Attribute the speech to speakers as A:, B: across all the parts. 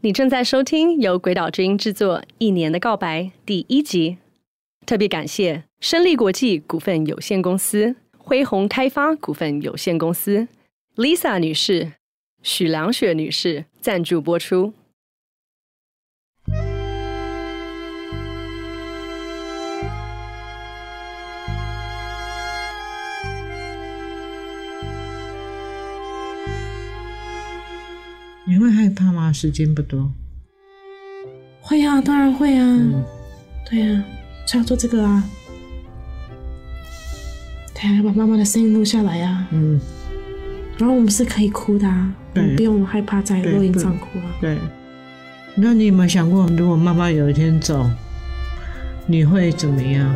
A: 你正在收听由鬼岛之音制作《一年的告白》第一集。特别感谢生力国际股份有限公司、辉宏开发股份有限公司、Lisa 女士、许良雪女士赞助播出。
B: 你会害怕吗？时间不多。
C: 会啊，当然会啊。嗯、对啊，才要做这个啊。对啊，把妈妈的声音录下来啊。嗯。然后我们是可以哭的啊，对，不用害怕在录音上哭啊。
B: 对。那你有没有想过，如果妈妈有一天走，你会怎么样？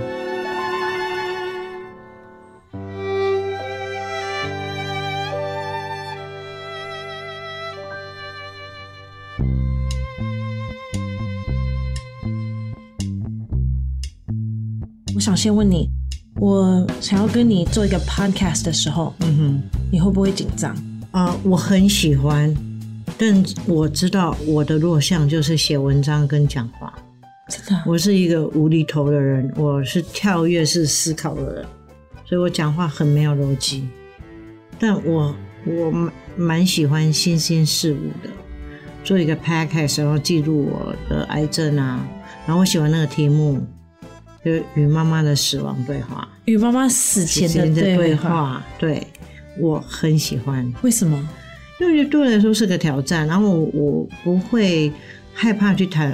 C: 我想先问你，我想要跟你做一个 podcast 的时候，嗯哼，你会不会紧张？
B: 啊、呃，我很喜欢，但我知道我的弱项就是写文章跟讲话。
C: 真的，
B: 我是一个无厘头的人，我是跳跃式思考的人，所以我讲话很没有逻辑。但我我蛮蛮喜欢新鲜事物的，做一个 podcast 然后记录我的癌症啊，然后我喜欢那个题目。就与妈妈的死亡对话，
C: 与妈妈死前的对话，
B: 对我很喜欢。
C: 为什么？
B: 因为对我来说是个挑战，然后我，我不会害怕去谈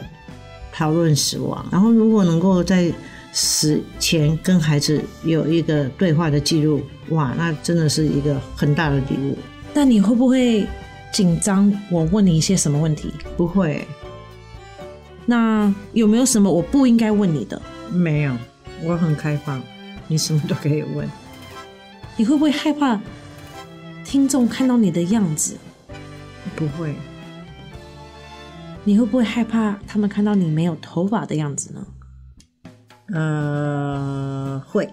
B: 讨论死亡。然后，如果能够在死前跟孩子有一个对话的记录，哇，那真的是一个很大的礼物。
C: 那你会不会紧张？我问你一些什么问题？
B: 不会。
C: 那有没有什么我不应该问你的？
B: 没有，我很开放，你什么都可以问。
C: 你会不会害怕听众看到你的样子？
B: 不会。
C: 你会不会害怕他们看到你没有头发的样子呢？
B: 呃，会。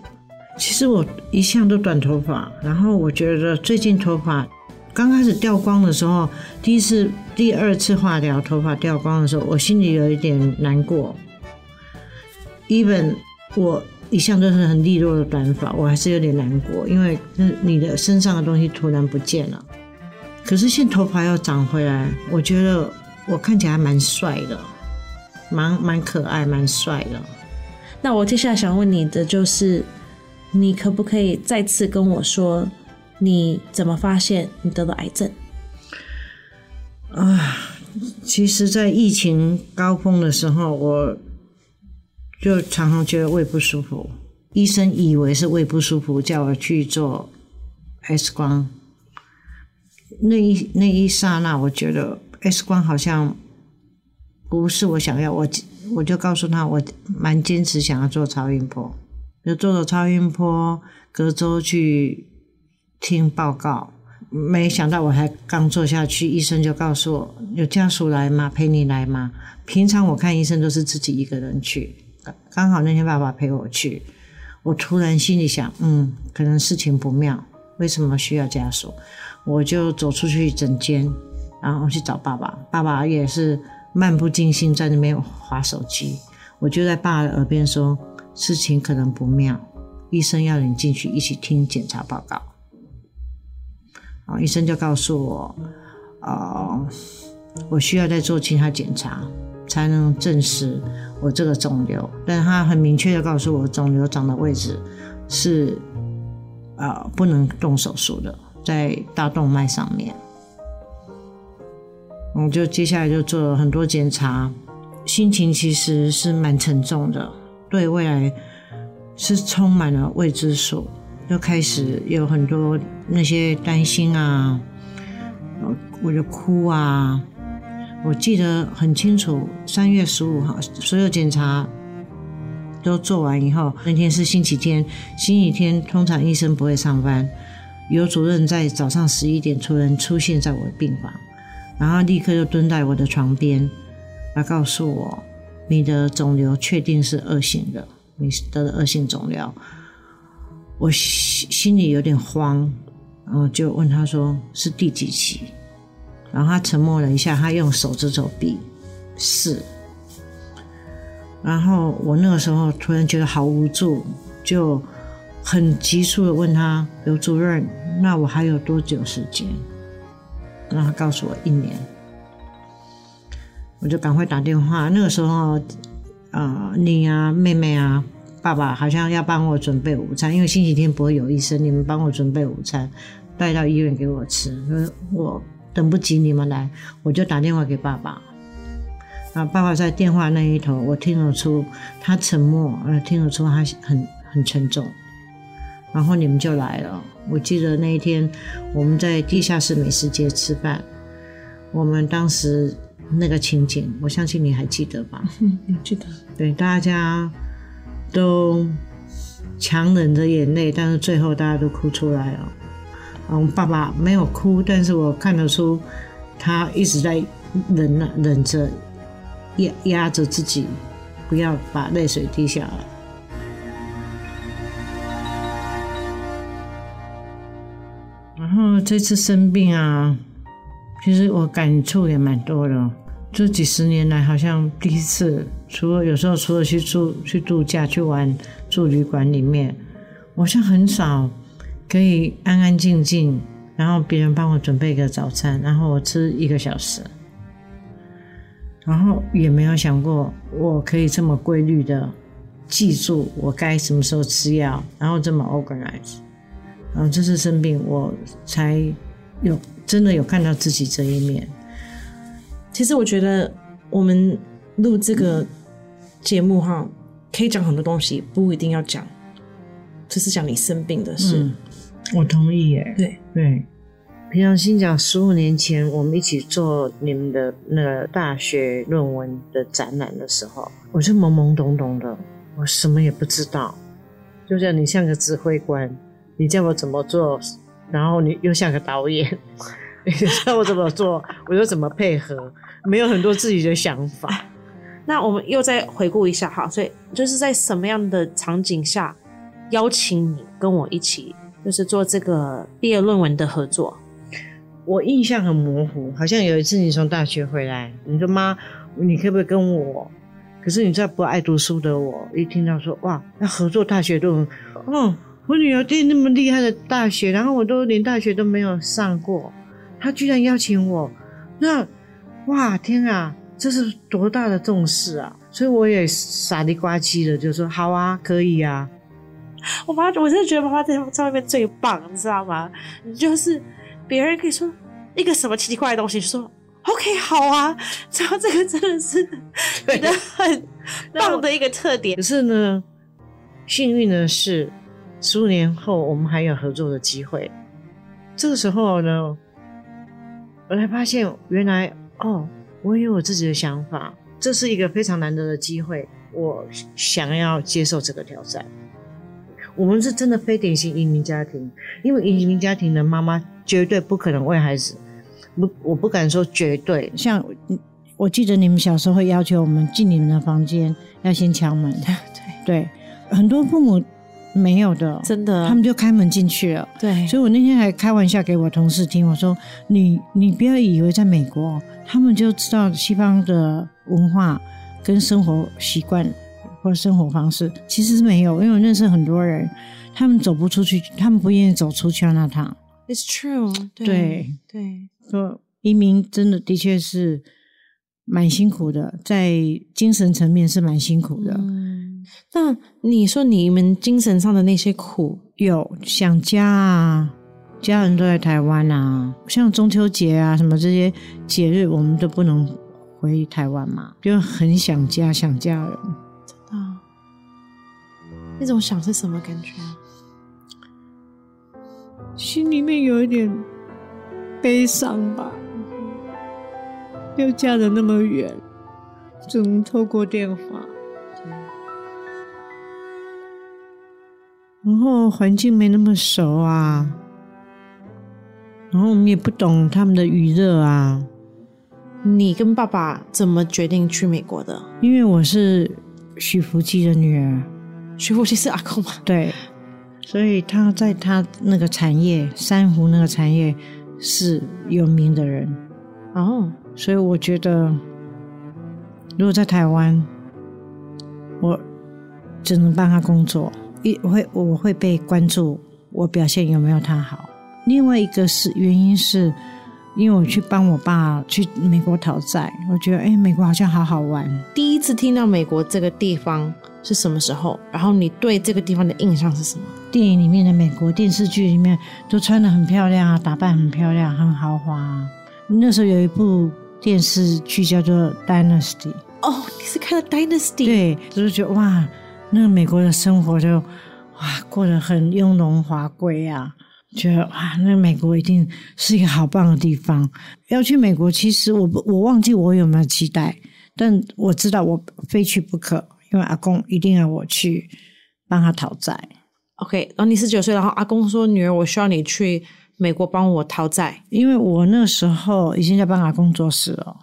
B: 其实我一向都短头发，然后我觉得最近头发刚开始掉光的时候，第一次、第二次化疗头发掉光的时候，我心里有一点难过。even 我一向都是很利落的短发，我还是有点难过，因为你的身上的东西突然不见了。可是现在头发又长回来，我觉得我看起来还蛮帅的，蛮蛮可爱，蛮帅的。
C: 那我接下来想问你的就是，你可不可以再次跟我说，你怎么发现你得了癌症？
B: 啊，其实，在疫情高峰的时候，我。就常常觉得胃不舒服，医生以为是胃不舒服，叫我去做 X 光。那一那一刹那，我觉得 X 光好像不是我想要，我我就告诉他，我蛮坚持想要做超音波，就做了超音波，隔周去听报告。没想到我还刚坐下去，医生就告诉我，有家属来吗？陪你来吗？平常我看医生都是自己一个人去。刚好那天爸爸陪我去，我突然心里想，嗯，可能事情不妙，为什么需要家属？我就走出去诊间，然后去找爸爸。爸爸也是漫不经心在那边滑手机。我就在爸爸的耳边说，事情可能不妙，医生要你进去一起听检查报告。啊医生就告诉我，呃，我需要再做其他检查。才能证实我这个肿瘤，但他很明确的告诉我，肿瘤长的位置是呃不能动手术的，在大动脉上面。我就接下来就做了很多检查，心情其实是蛮沉重的，对未来是充满了未知数，就开始有很多那些担心啊，我就哭啊。我记得很清楚，三月十五号所有检查都做完以后，那天是星期天。星期天通常医生不会上班，尤主任在早上十一点突然出现在我的病房，然后立刻就蹲在我的床边，他告诉我：“你的肿瘤确定是恶性的，你得了恶性肿瘤。”我心心里有点慌，然后就问他说：“是第几期？”然后他沉默了一下，他用手指手臂四。然后我那个时候突然觉得好无助，就很急促的问他：“刘主任，那我还有多久时间？”然后他告诉我一年。我就赶快打电话。那个时候，啊、你啊，妹妹啊，爸爸好像要帮我准备午餐，因为星期天不会有医生，你们帮我准备午餐，带到医院给我吃。我等不及你们来，我就打电话给爸爸。啊，爸爸在电话那一头，我听得出他沉默，呃，听得出他很很沉重。然后你们就来了。我记得那一天我们在地下室美食街吃饭，我们当时。那个情景，我相信你还记得吧？
C: 嗯，记得。
B: 对，大家都强忍着眼泪，但是最后大家都哭出来了。嗯，爸爸没有哭，但是我看得出他一直在忍啊，忍着，压压着自己，不要把泪水滴下来。然后这次生病啊。其实我感触也蛮多的，这几十年来好像第一次，除了有时候除了去住去度假去玩住旅馆里面，我像很少可以安安静静，然后别人帮我准备一个早餐，然后我吃一个小时，然后也没有想过我可以这么规律的记住我该什么时候吃药，然后这么 organize，然后这次生病我才有。真的有看到自己这一面。
C: 其实我觉得我们录这个节目哈，可以讲很多东西，不一定要讲，只是讲你生病的事。
B: 嗯，我同意耶。
C: 对
B: 对，平常心讲，十五年前我们一起做你们的那个大学论文的展览的时候，我是懵懵懂懂的，我什么也不知道，就像你像个指挥官，你叫我怎么做。然后你又像个导演，你叫我怎么做，我就怎么配合，没有很多自己的想法。
C: 那我们又再回顾一下哈，所以就是在什么样的场景下邀请你跟我一起，就是做这个毕业论文的合作？
B: 我印象很模糊，好像有一次你从大学回来，你说妈，你可不可以跟我？可是你知道不爱读书的我，一听到说哇，要合作大学论文，嗯。我女儿进那么厉害的大学，然后我都连大学都没有上过，她居然邀请我，那哇天啊，这是多大的重视啊！所以我也傻里呱唧的就说好啊，可以啊。
C: 我妈，我真的觉得妈妈在在外面最棒，你知道吗？你就是别人可以说一个什么奇奇怪怪的东西，就说 OK 好啊，然后这个真的是觉得很棒的一个特点。
B: 可是呢，幸运的是。十五年后，我们还有合作的机会。这个时候呢，我才发现，原来哦，我也有我自己的想法。这是一个非常难得的机会，我想要接受这个挑战。我们是真的非典型移民家庭，因为移民家庭的妈妈绝对不可能为孩子，不，我不敢说绝对。像我记得你们小时候会要求我们进你们的房间要先敲门，对对，很多父母。没有的，
C: 真的，
B: 他们就开门进去了。
C: 对，
B: 所以我那天还开玩笑给我同事听，我说：“你你不要以为在美国，他们就知道西方的文化跟生活习惯或者生活方式，其实是没有。因为我认识很多人，他们走不出去，他们不愿意走出去那趟。
C: It's true 对。
B: 对
C: 对，
B: 说移民真的的确是蛮辛苦的，在精神层面是蛮辛苦的。嗯
C: 那你说你们精神上的那些苦，
B: 有想家啊，家人都在台湾啊，像中秋节啊什么这些节日，我们都不能回台湾嘛，就很想家，想家人。
C: 真的，那种想是什么感觉？
B: 心里面有一点悲伤吧，又嫁的那么远，只能透过电话。然后环境没那么熟啊，然后我们也不懂他们的娱乐啊。
C: 你跟爸爸怎么决定去美国的？
B: 因为我是许福记的女儿，
C: 许福记是阿公吗？
B: 对，所以他在他那个产业，珊瑚那个产业是有名的人。
C: 哦，
B: 所以我觉得，如果在台湾，我只能帮他工作，一会我会被关注，我表现有没有他好。另外一个是原因是，因为我去帮我爸去美国讨债，我觉得哎，美国好像好好玩。
C: 第一次听到美国这个地方是什么时候？然后你对这个地方的印象是什么？
B: 电影里面的美国，电视剧里面都穿得很漂亮啊，打扮很漂亮，很豪华。那时候有一部电视剧叫做《Dynasty》。
C: 哦，你是看了《Dynasty》？
B: 对，就是觉得哇，那个美国的生活就哇过得很雍容华贵啊，觉得哇，那美国一定是一个好棒的地方。要去美国，其实我我忘记我有没有期待，但我知道我非去不可，因为阿公一定要我去帮他讨债。
C: OK，然后你十九岁，然后阿公说：“女儿，我需要你去美国帮我讨债，
B: 因为我那时候已经在帮阿公做事了。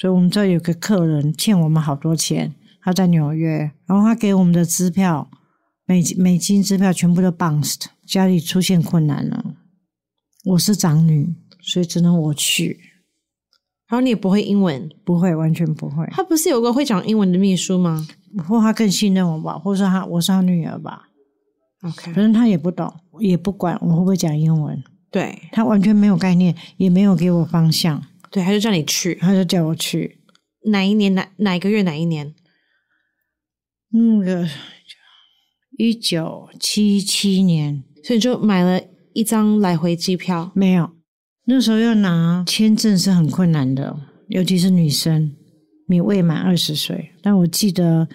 B: 所以我们这有个客人欠我们好多钱，他在纽约，然后他给我们的支票，美美金支票全部都 bounced，家里出现困难了。我是长女，所以只能我去。
C: 然后你也不会英文，
B: 不会，完全不会。
C: 他不是有个会讲英文的秘书吗？
B: 或他更信任我吧，或者说他我是他女儿吧。”
C: OK，
B: 反正他也不懂，也不管我会不会讲英文。
C: 对，
B: 他完全没有概念，也没有给我方向。
C: 对，他就叫你去，
B: 他就叫我去。
C: 哪一年？哪哪一个月？哪一年？
B: 那个一九七七年，
C: 所以就买了一张来回机票。
B: 没有，那时候要拿签证是很困难的，尤其是女生，你未满二十岁。但我记得。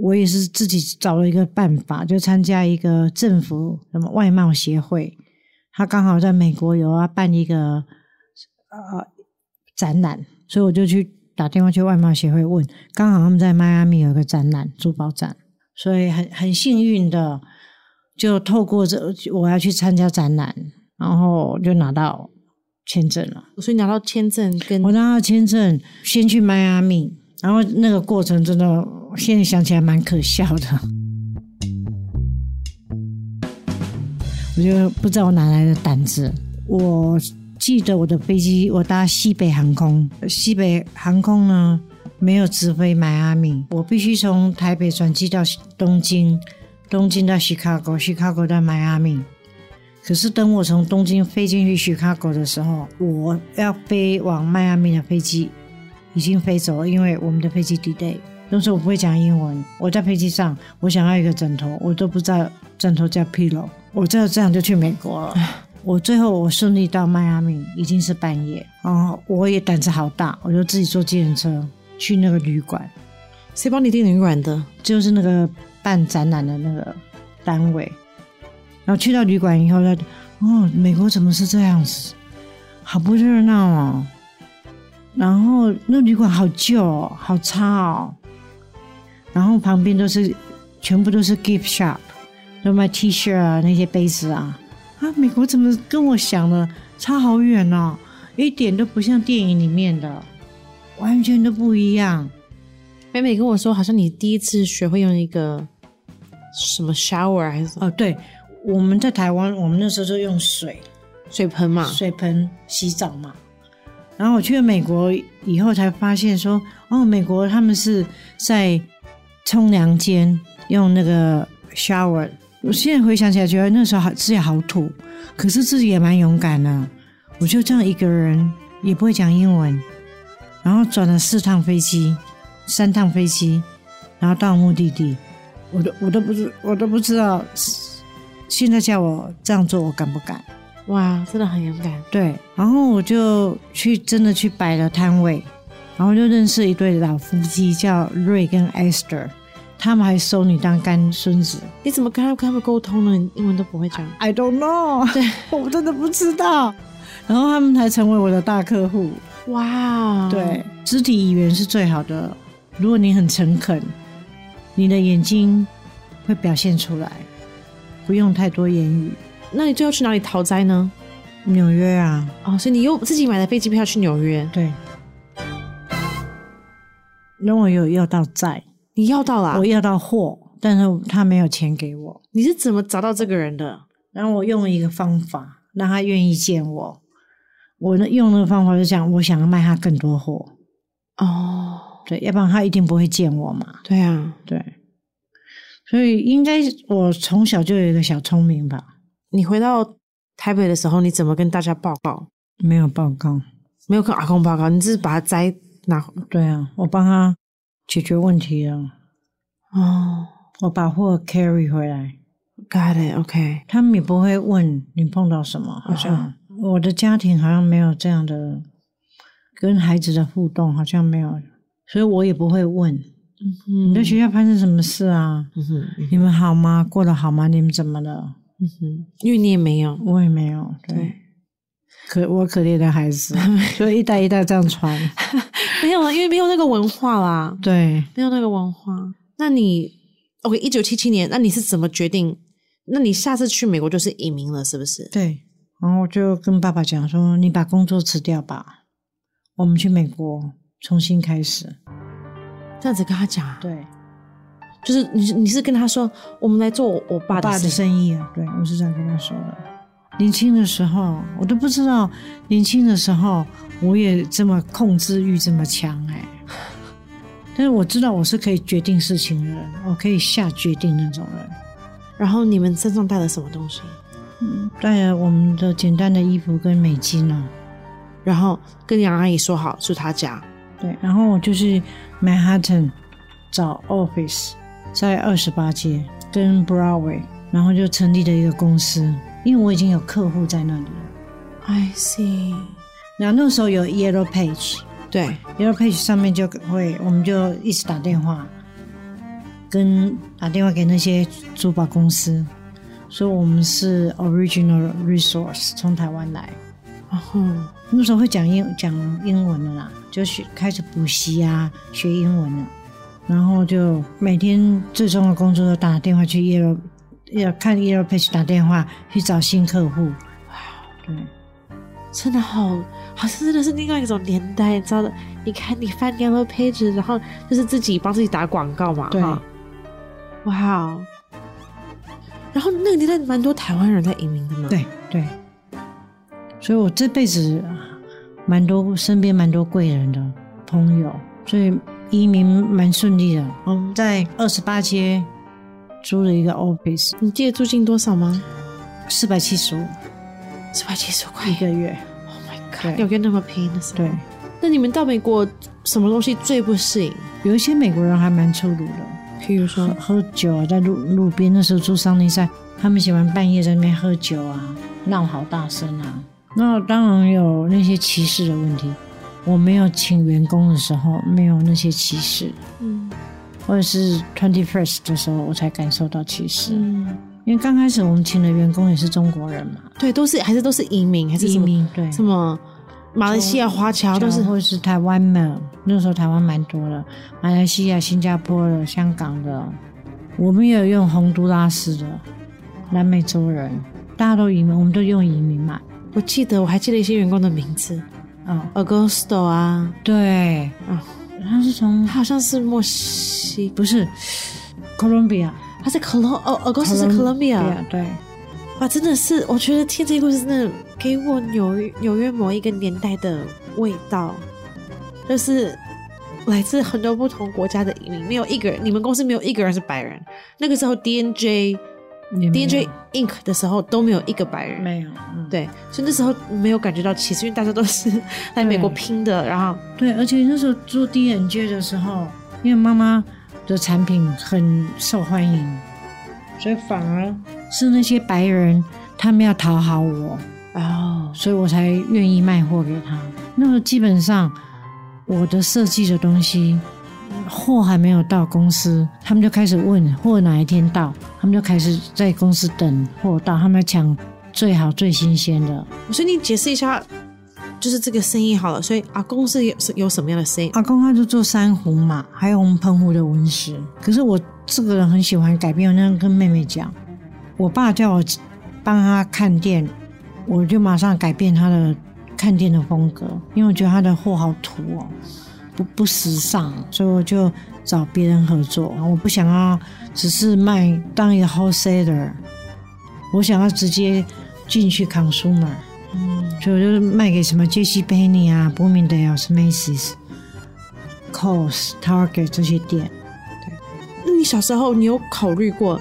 B: 我也是自己找了一个办法，就参加一个政府什么外贸协会，他刚好在美国有要办一个呃展览，所以我就去打电话去外贸协会问，刚好他们在迈阿密有个展览珠宝展，所以很很幸运的就透过这我要去参加展览，然后就拿到签证了。
C: 所以拿到签证跟
B: 我拿到签证，先去迈阿密，然后那个过程真的。现在想起来蛮可笑的，我就不知道我哪来的胆子。我记得我的飞机，我搭西北航空，西北航空呢没有直飞迈阿密，我必须从台北转机到东京，东京到 Chicago，Chicago 到迈阿密。可是等我从东京飞进去 Chicago 的时候，我要飞往迈阿密的飞机已经飞走了，因为我们的飞机 delay。当时我不会讲英文，我在飞机上，我想要一个枕头，我都不知道枕头叫 pillow，我就这样就去美国了。我最后我顺利到迈阿密，已经是半夜，然后我也胆子好大，我就自己坐计程车去那个旅馆。
C: 谁帮你订旅馆的？
B: 就是那个办展览的那个单位。然后去到旅馆以后，他哦，美国怎么是这样子？好不热闹哦。然后那旅馆好旧哦，好差哦。然后旁边都是，全部都是 gift shop，都卖 T 恤啊，那些杯子啊，啊，美国怎么跟我想的差好远呢、哦？一点都不像电影里面的，完全都不一样。
C: 妹妹跟我说，好像你第一次学会用一个什么 shower 还是？
B: 哦，对，我们在台湾，我们那时候就用水
C: 水盆嘛，
B: 水盆洗澡嘛。然后我去了美国以后才发现说，哦，美国他们是在。冲凉间用那个 shower，我现在回想起来，觉得那时候自己好土，可是自己也蛮勇敢的。我就这样一个人，也不会讲英文，然后转了四趟飞机，三趟飞机，然后到目的地，我都我都不知我都不知道，现在叫我这样做，我敢不敢？
C: 哇，真的很勇敢。
B: 对，然后我就去真的去摆了摊位。然后就认识一对老夫妻，叫瑞跟 Esther，他们还收你当干孙子。
C: 你怎么跟他们跟他们沟通呢？你英文都不会讲。
B: I don't know，对，我真的不知道。然后他们才成为我的大客户。
C: 哇，
B: 对，肢体语言是最好的。如果你很诚恳，你的眼睛会表现出来，不用太多言语。
C: 那你最后去哪里逃灾呢？
B: 纽约啊。
C: 哦，所以你又自己买了飞机票去纽约？
B: 对。那我有要到债，
C: 你要到啦？
B: 我要到货，但是他没有钱给我。
C: 你是怎么找到这个人的？
B: 然后我用了一个方法，让他愿意见我。我呢用那个方法是这样，我想要卖他更多货。
C: 哦，
B: 对，要不然他一定不会见我嘛。
C: 对啊，
B: 对，所以应该我从小就有一个小聪明吧。
C: 你回到台北的时候，你怎么跟大家报告？
B: 没有报告，
C: 没有跟阿公报告，你只是把他摘拿。
B: 对啊，我帮他解决问题了。
C: 哦，
B: 我把货 carry 回来
C: ，got it，OK。
B: 他们也不会问你碰到什么，好像我的家庭好像没有这样的跟孩子的互动，好像没有，所以我也不会问。
C: 嗯哼，
B: 你在学校发生什么事啊？
C: 嗯哼，嗯哼，
B: 你们好吗？过得好吗？你们怎么了？
C: 嗯哼，因为你也没有，
B: 我也没有。对，对可我可怜的孩子，就一代一代这样传。
C: 没有啊，因为没有那个文化啦。
B: 对，
C: 没有那个文化。那你 OK？一九七七年，那你是怎么决定？那你下次去美国就是移民了，是不是？
B: 对。然后我就跟爸爸讲说：“你把工作辞掉吧，我们去美国重新开始。”
C: 这样子跟他讲。
B: 对。
C: 就是你，你是跟他说：“我们来做我爸的，
B: 爸的生意啊。”对，我是这样跟他说的。年轻的时候，我都不知道，年轻的时候我也这么控制欲这么强哎。但是我知道我是可以决定事情的人，我可以下决定那种人。
C: 然后你们身上带了什么东西？
B: 嗯，带了我们的简单的衣服跟美金啊。
C: 然后跟杨阿姨说好住她家。
B: 对，然后我就是 Manhattan 找 office，在二十八街跟 Broadway，然后就成立了一个公司，因为我已经有客户在那里了。
C: I see。
B: 然后那时候有 Yellow Page。
C: 对
B: ，Yellow Page 上面就会，我们就一直打电话，跟打电话给那些珠宝公司，说我们是 Original Resource，从台湾来。然后那时候会讲英讲英文的啦，就学开始补习啊，学英文了。然后就每天最重要的工作都打电话去 Yellow，要看 Yellow Page 打电话去找新客户。哇，对。
C: 真的好，好像真的是另外一种年代，你知道的。你看，你翻 Yellow Pages，然后就是自己帮自己打广告嘛，
B: 对。
C: 哇哦！然后那个年代蛮多台湾人在移民的嘛，
B: 对对。所以我这辈子蛮多身边蛮多贵人的朋友，所以移民蛮顺利的。我们在二十八街租了一个 office，
C: 你记得租金多少吗？
B: 四百七十五。
C: 四百七十五块
B: 一个月
C: ，Oh my god！纽约那么便宜的时候，
B: 对。
C: 那你们到美国什么东西最不适应？
B: 有一些美国人还蛮粗鲁的，
C: 譬如说
B: 喝，酒啊，在路路边那时候住桑尼赛，他们喜欢半夜在那边喝酒啊，闹好大声啊。那当然有那些歧视的问题。我没有请员工的时候，没有那些歧视，嗯，或者是 Twenty First 的时候，我才感受到歧视，嗯。因为刚开始我们请的员工也是中国人嘛，
C: 对，都是还是都是移民，还是
B: 移民，对，
C: 什么马来西亚华侨都是，
B: 或者是台湾的，那时候台湾蛮多的，马来西亚、新加坡的、香港的，我们也有用洪都拉斯的，南美洲人，大家都移民，我们都用移民嘛。
C: 我记得我还记得一些员工的名字，啊、哦、，Augusto 啊，
B: 对，啊、哦，他是从，
C: 他好像是墨西，
B: 不是，哥伦比亚。
C: 他在 Colom 哦，Augusto 是 Colombia，
B: 对，
C: 哇，真的是，我觉得听这个故事真的给我纽约纽约某一个年代的味道，就是来自很多不同国家的移民，没有一个人，你们公司没有一个人是白人。那个时候 DNJ DNJ Inc 的时候都没有一个白人，
B: 没有，
C: 嗯、对，所以那时候没有感觉到歧视，因为大家都是来美国拼的，然后
B: 对，而且那时候做 DNJ 的时候，因为妈妈。的产品很受欢迎，所以反而是那些白人，他们要讨好我，哦，所以我才愿意卖货给他。那么基本上，我的设计的东西，货还没有到公司，他们就开始问货哪一天到，他们就开始在公司等货到，他们要抢最好最新鲜的。
C: 所以你解释一下。就是这个生意好了，所以阿公是有有什么样的生意？
B: 阿公他就做珊瑚嘛，还有我们澎湖的纹石。可是我这个人很喜欢改变，我那样跟妹妹讲，我爸叫我帮他看店，我就马上改变他的看店的风格，因为我觉得他的货好土哦，不不时尚，所以我就找别人合作。我不想要只是卖当一个 wholesaler，我想要直接进去 consumer。嗯，所以我就卖给什么 J.C. Penney 啊、Boomingdale's、Macy's、Costs、Target 这些店。
C: 对，那你小时候你有考虑过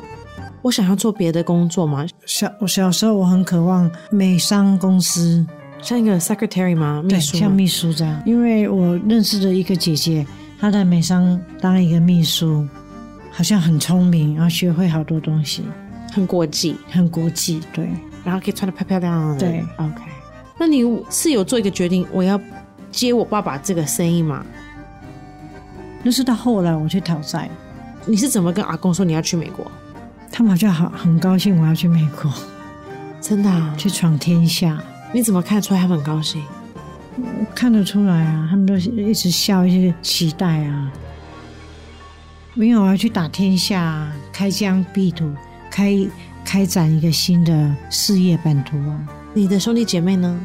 C: 我想要做别的工作吗？
B: 小我小时候我很渴望美商公司，
C: 像一个 secretary 吗？秘书吗？
B: 像秘书这样。因为我认识的一个姐姐，她在美商当一个秘书，好像很聪明，然后学会好多东西，
C: 很国际，
B: 很国际，对。
C: 然后可以穿的漂漂亮亮的。
B: 对
C: ，OK。那你是有做一个决定，我要接我爸爸这个生意吗？
B: 那是到后来我去讨债。
C: 你是怎么跟阿公说你要去美国？
B: 他们好像好很高兴我要去美国，
C: 真的啊？
B: 去闯天下。
C: 你怎么看得出来他们很高
B: 兴？看得出来啊，他们都一直笑，一直期待啊。没有，我要去打天下，开疆辟土，开。开展一个新的事业版图啊！
C: 你的兄弟姐妹呢？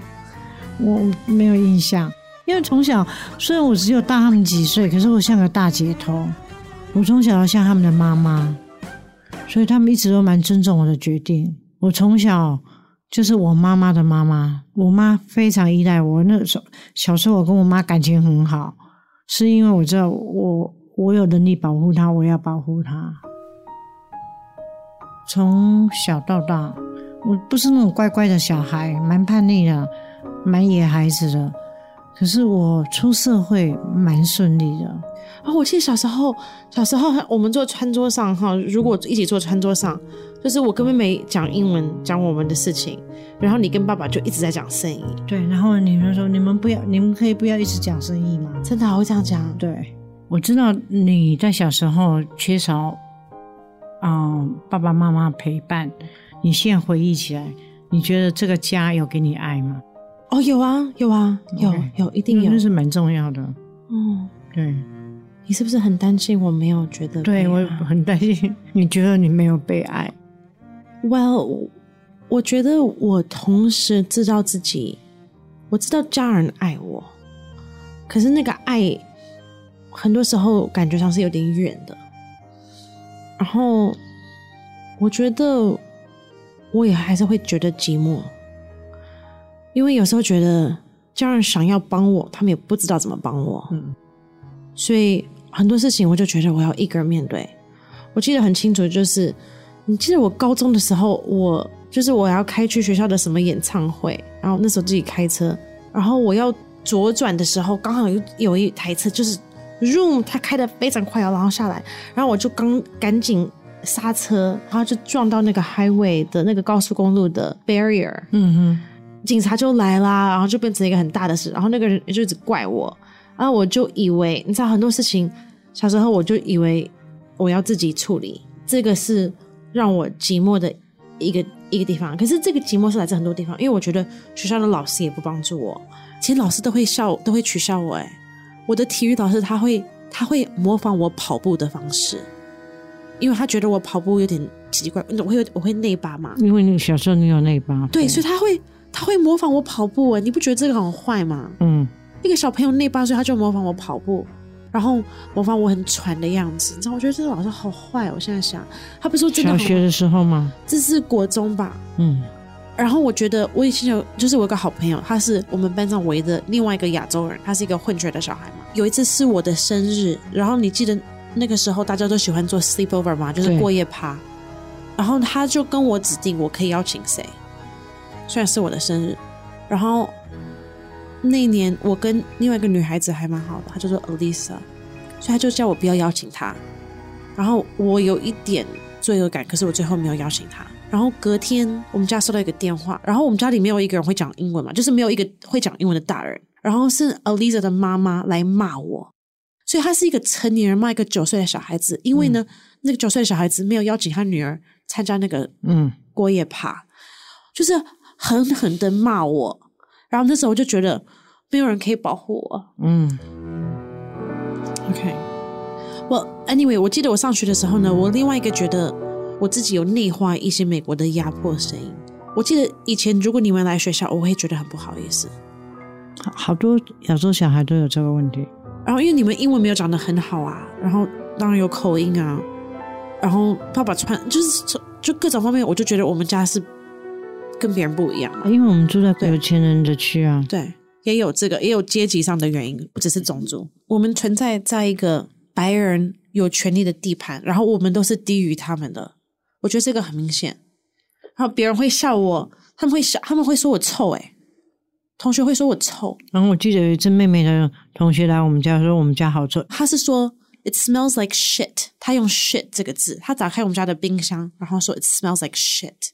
B: 我没有印象，因为从小虽然我只有大他们几岁，可是我像个大姐头。我从小要像他们的妈妈，所以他们一直都蛮尊重我的决定。我从小就是我妈妈的妈妈，我妈非常依赖我。那时候小时候我跟我妈感情很好，是因为我知道我我有能力保护她，我要保护她。从小到大，我不是那种乖乖的小孩，蛮叛逆的，蛮野孩子的。可是我出社会蛮顺利的。
C: 啊，我记得小时候，小时候我们坐餐桌上哈，如果一起坐餐桌上，就是我跟妹妹讲英文，讲我们的事情，然后你跟爸爸就一直在讲生意。
B: 对，然后你们说，你们不要，你们可以不要一直讲生意吗？
C: 真的，我会这样讲。
B: 对，我知道你在小时候缺少。嗯，爸爸妈妈陪伴，你现在回忆起来，你觉得这个家有给你爱吗？
C: 哦，有啊，有啊.有有，一定有，
B: 那是蛮重要的。
C: 哦，
B: 对，
C: 你是不是很担心我没有觉得？
B: 对，我很担心，你觉得你没有被爱
C: ？Well，我觉得我同时知道自己，我知道家人爱我，可是那个爱，很多时候感觉上是有点远的。然后，我觉得我也还是会觉得寂寞，因为有时候觉得家人想要帮我，他们也不知道怎么帮我。嗯，所以很多事情我就觉得我要一个人面对。我记得很清楚，就是你记得我高中的时候，我就是我要开去学校的什么演唱会，然后那时候自己开车，然后我要左转的时候，刚好有有一台车就是。Room，他开得非常快哦，然后下来，然后我就刚赶紧刹车，然后就撞到那个 highway 的那个高速公路的 barrier，
B: 嗯哼，
C: 警察就来啦，然后就变成一个很大的事，然后那个人就一直怪我，然后我就以为，你知道很多事情，小时候我就以为我要自己处理，这个是让我寂寞的一个一个地方，可是这个寂寞是来自很多地方，因为我觉得学校的老师也不帮助我，其实老师都会笑，都会取笑我，诶。我的体育老师他会他会模仿我跑步的方式，因为他觉得我跑步有点奇怪，我会我会内八嘛。
B: 因为你小时候你有内八。
C: 对，所以他会他会模仿我跑步诶，你不觉得这个很坏吗？
B: 嗯，
C: 一个小朋友那八岁他就模仿我跑步，然后模仿我很喘的样子，你知道？我觉得这个老师好坏哦。我现在想，他不是说真的
B: 小学的时候吗？
C: 这是国中吧？
B: 嗯。
C: 然后我觉得我以前有，就是我有个好朋友，他是我们班上唯一的另外一个亚洲人，他是一个混血的小孩嘛。有一次是我的生日，然后你记得那个时候大家都喜欢做 sleepover 嘛，就是过夜趴。然后他就跟我指定我可以邀请谁，虽然是我的生日。然后那一年我跟另外一个女孩子还蛮好的，她叫做 Alisa，所以她就叫我不要邀请她。然后我有一点罪恶感，可是我最后没有邀请她。然后隔天，我们家收到一个电话，然后我们家里没有一个人会讲英文嘛，就是没有一个会讲英文的大人，然后是 Alisa 的妈妈来骂我，所以她是一个成年人骂一个九岁的小孩子，因为呢，嗯、那个九岁的小孩子没有邀请他女儿参加那个嗯过夜趴，就是狠狠的骂我，然后那时候我就觉得没有人可以保护我，
B: 嗯
C: ，OK，我、well, anyway，我记得我上学的时候呢，我另外一个觉得。我自己有内化一些美国的压迫声音。我记得以前，如果你们来学校，我会觉得很不好意思。
B: 好，好多亚洲小孩都有这个问题。
C: 然后，因为你们英文没有讲的很好啊，然后当然有口音啊，然后爸爸穿就是就各种方面，我就觉得我们家是跟别人不一样嘛。
B: 因为我们住在有钱人的区啊，
C: 对，也有这个，也有阶级上的原因，不只是种族。我们存在在一个白人有权利的地盘，然后我们都是低于他们的。我觉得这个很明显。然后别人会笑我，他们会笑，他们会说我臭，诶，同学会说我臭。
B: 然后我记得有一次妹妹的同学来我们家说我们家好臭，
C: 他是说。It smells like shit。他用 shit 这个字，他打开我们家的冰箱，然后说 It smells like shit。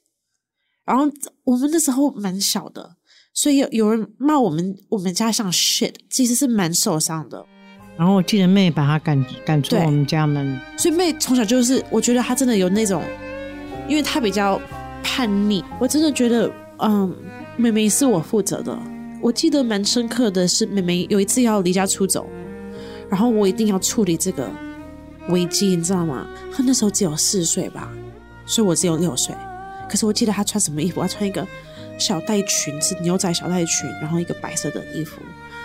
C: 然后我们那时候蛮小的，所以有有人骂我们，我们家像 shit，其实是蛮受伤的。
B: 然后我记得妹把她赶赶出我们家门，
C: 所以妹从小就是，我觉得她真的有那种，因为她比较叛逆，我真的觉得，嗯，妹妹是我负责的。我记得蛮深刻的是，妹妹有一次要离家出走。然后我一定要处理这个危机，你知道吗？她那时候只有四岁吧，所以我只有六岁。可是我记得他穿什么衣服？他穿一个小带裙，是牛仔小带裙，然后一个白色的衣服，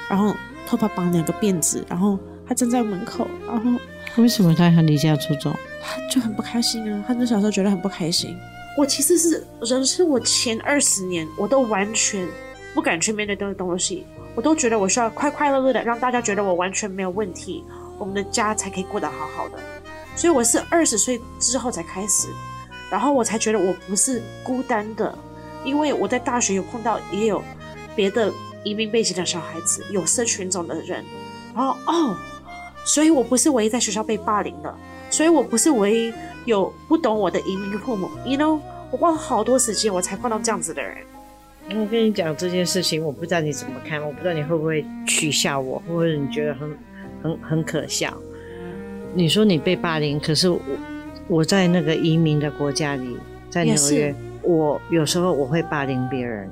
C: 然后头发绑两个辫子，然后他站在门口。然后
B: 为什么他很离家出走？
C: 他就很不开心啊！他那小时候觉得很不开心。我其实是人生我前二十年，我都完全不敢去面对这个东西。我都觉得我需要快快乐乐的，让大家觉得我完全没有问题，我们的家才可以过得好好的。所以我是二十岁之后才开始，然后我才觉得我不是孤单的，因为我在大学有碰到也有别的移民背景的小孩子，有色群种的人，然后哦，所以我不是唯一在学校被霸凌的，所以我不是唯一有不懂我的移民父母，you know，我花了好多时间我才碰到这样子的人。
B: 我跟你讲这件事情，我不知道你怎么看，我不知道你会不会取笑我，或者你觉得很很很可笑。你说你被霸凌，可是我我在那个移民的国家里，在纽约，我有时候我会霸凌别人，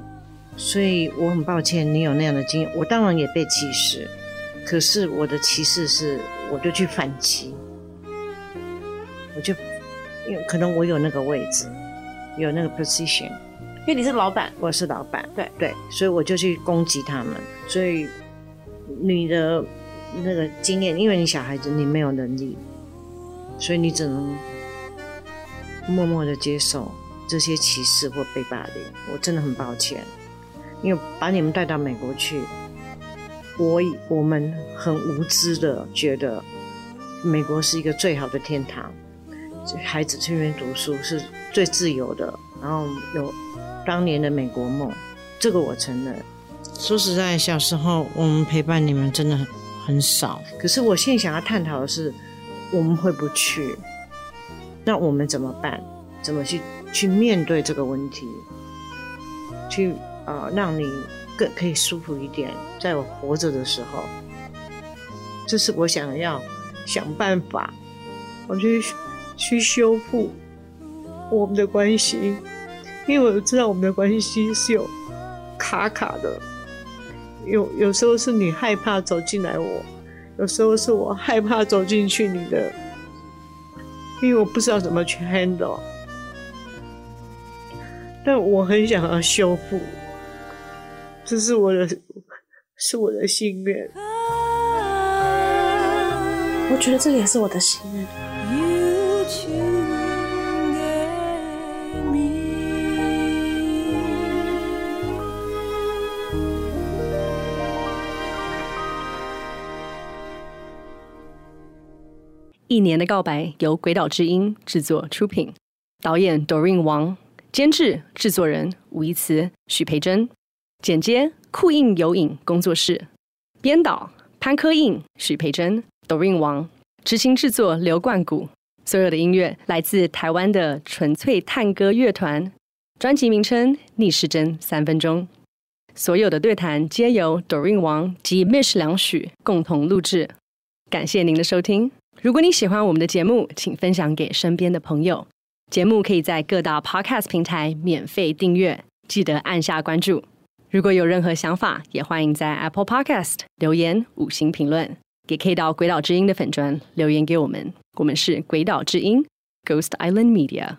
B: 所以我很抱歉你有那样的经验。我当然也被歧视，可是我的歧视是，我就去反击，我就因为可能我有那个位置，有那个 position。
C: 因为你是老板，
B: 我是老板，
C: 对
B: 对，所以我就去攻击他们。所以你的那个经验，因为你小孩子，你没有能力，所以你只能默默的接受这些歧视或被霸凌。我真的很抱歉，因为把你们带到美国去，我我们很无知的觉得美国是一个最好的天堂，孩子去那边读书是最自由的，然后有。当年的美国梦，这个我承认。说实在，小时候我们陪伴你们真的很很少。可是我现在想要探讨的是，我们会不去，那我们怎么办？怎么去去面对这个问题？去啊、呃，让你更可以舒服一点，在我活着的时候，这是我想要想办法，我去去修复我们的关系。因为我知道我们的关系是有卡卡的，有有时候是你害怕走进来我，有时候是我害怕走进去你的，因为我不知道怎么去 handle，但我很想要修复，这是我的，是我的心愿。
C: 我觉得这也是我的心愿。
A: 一年的告白由鬼岛之音制作出品，导演 Doreen 王，监制制作人吴一慈、许培珍，剪接酷印有影工作室，编导潘科印、许培珍、Doreen 王，执行制作刘冠谷。所有的音乐来自台湾的纯粹探戈乐团，专辑名称逆时针三分钟。所有的对谈皆由 Doreen 王及 Mish 梁许共同录制。感谢您的收听。如果你喜欢我们的节目，请分享给身边的朋友。节目可以在各大 Podcast 平台免费订阅，记得按下关注。如果有任何想法，也欢迎在 Apple Podcast 留言五星评论，也可以到鬼岛之音的粉专留言给我们。我们是鬼岛之音 Ghost Island Media。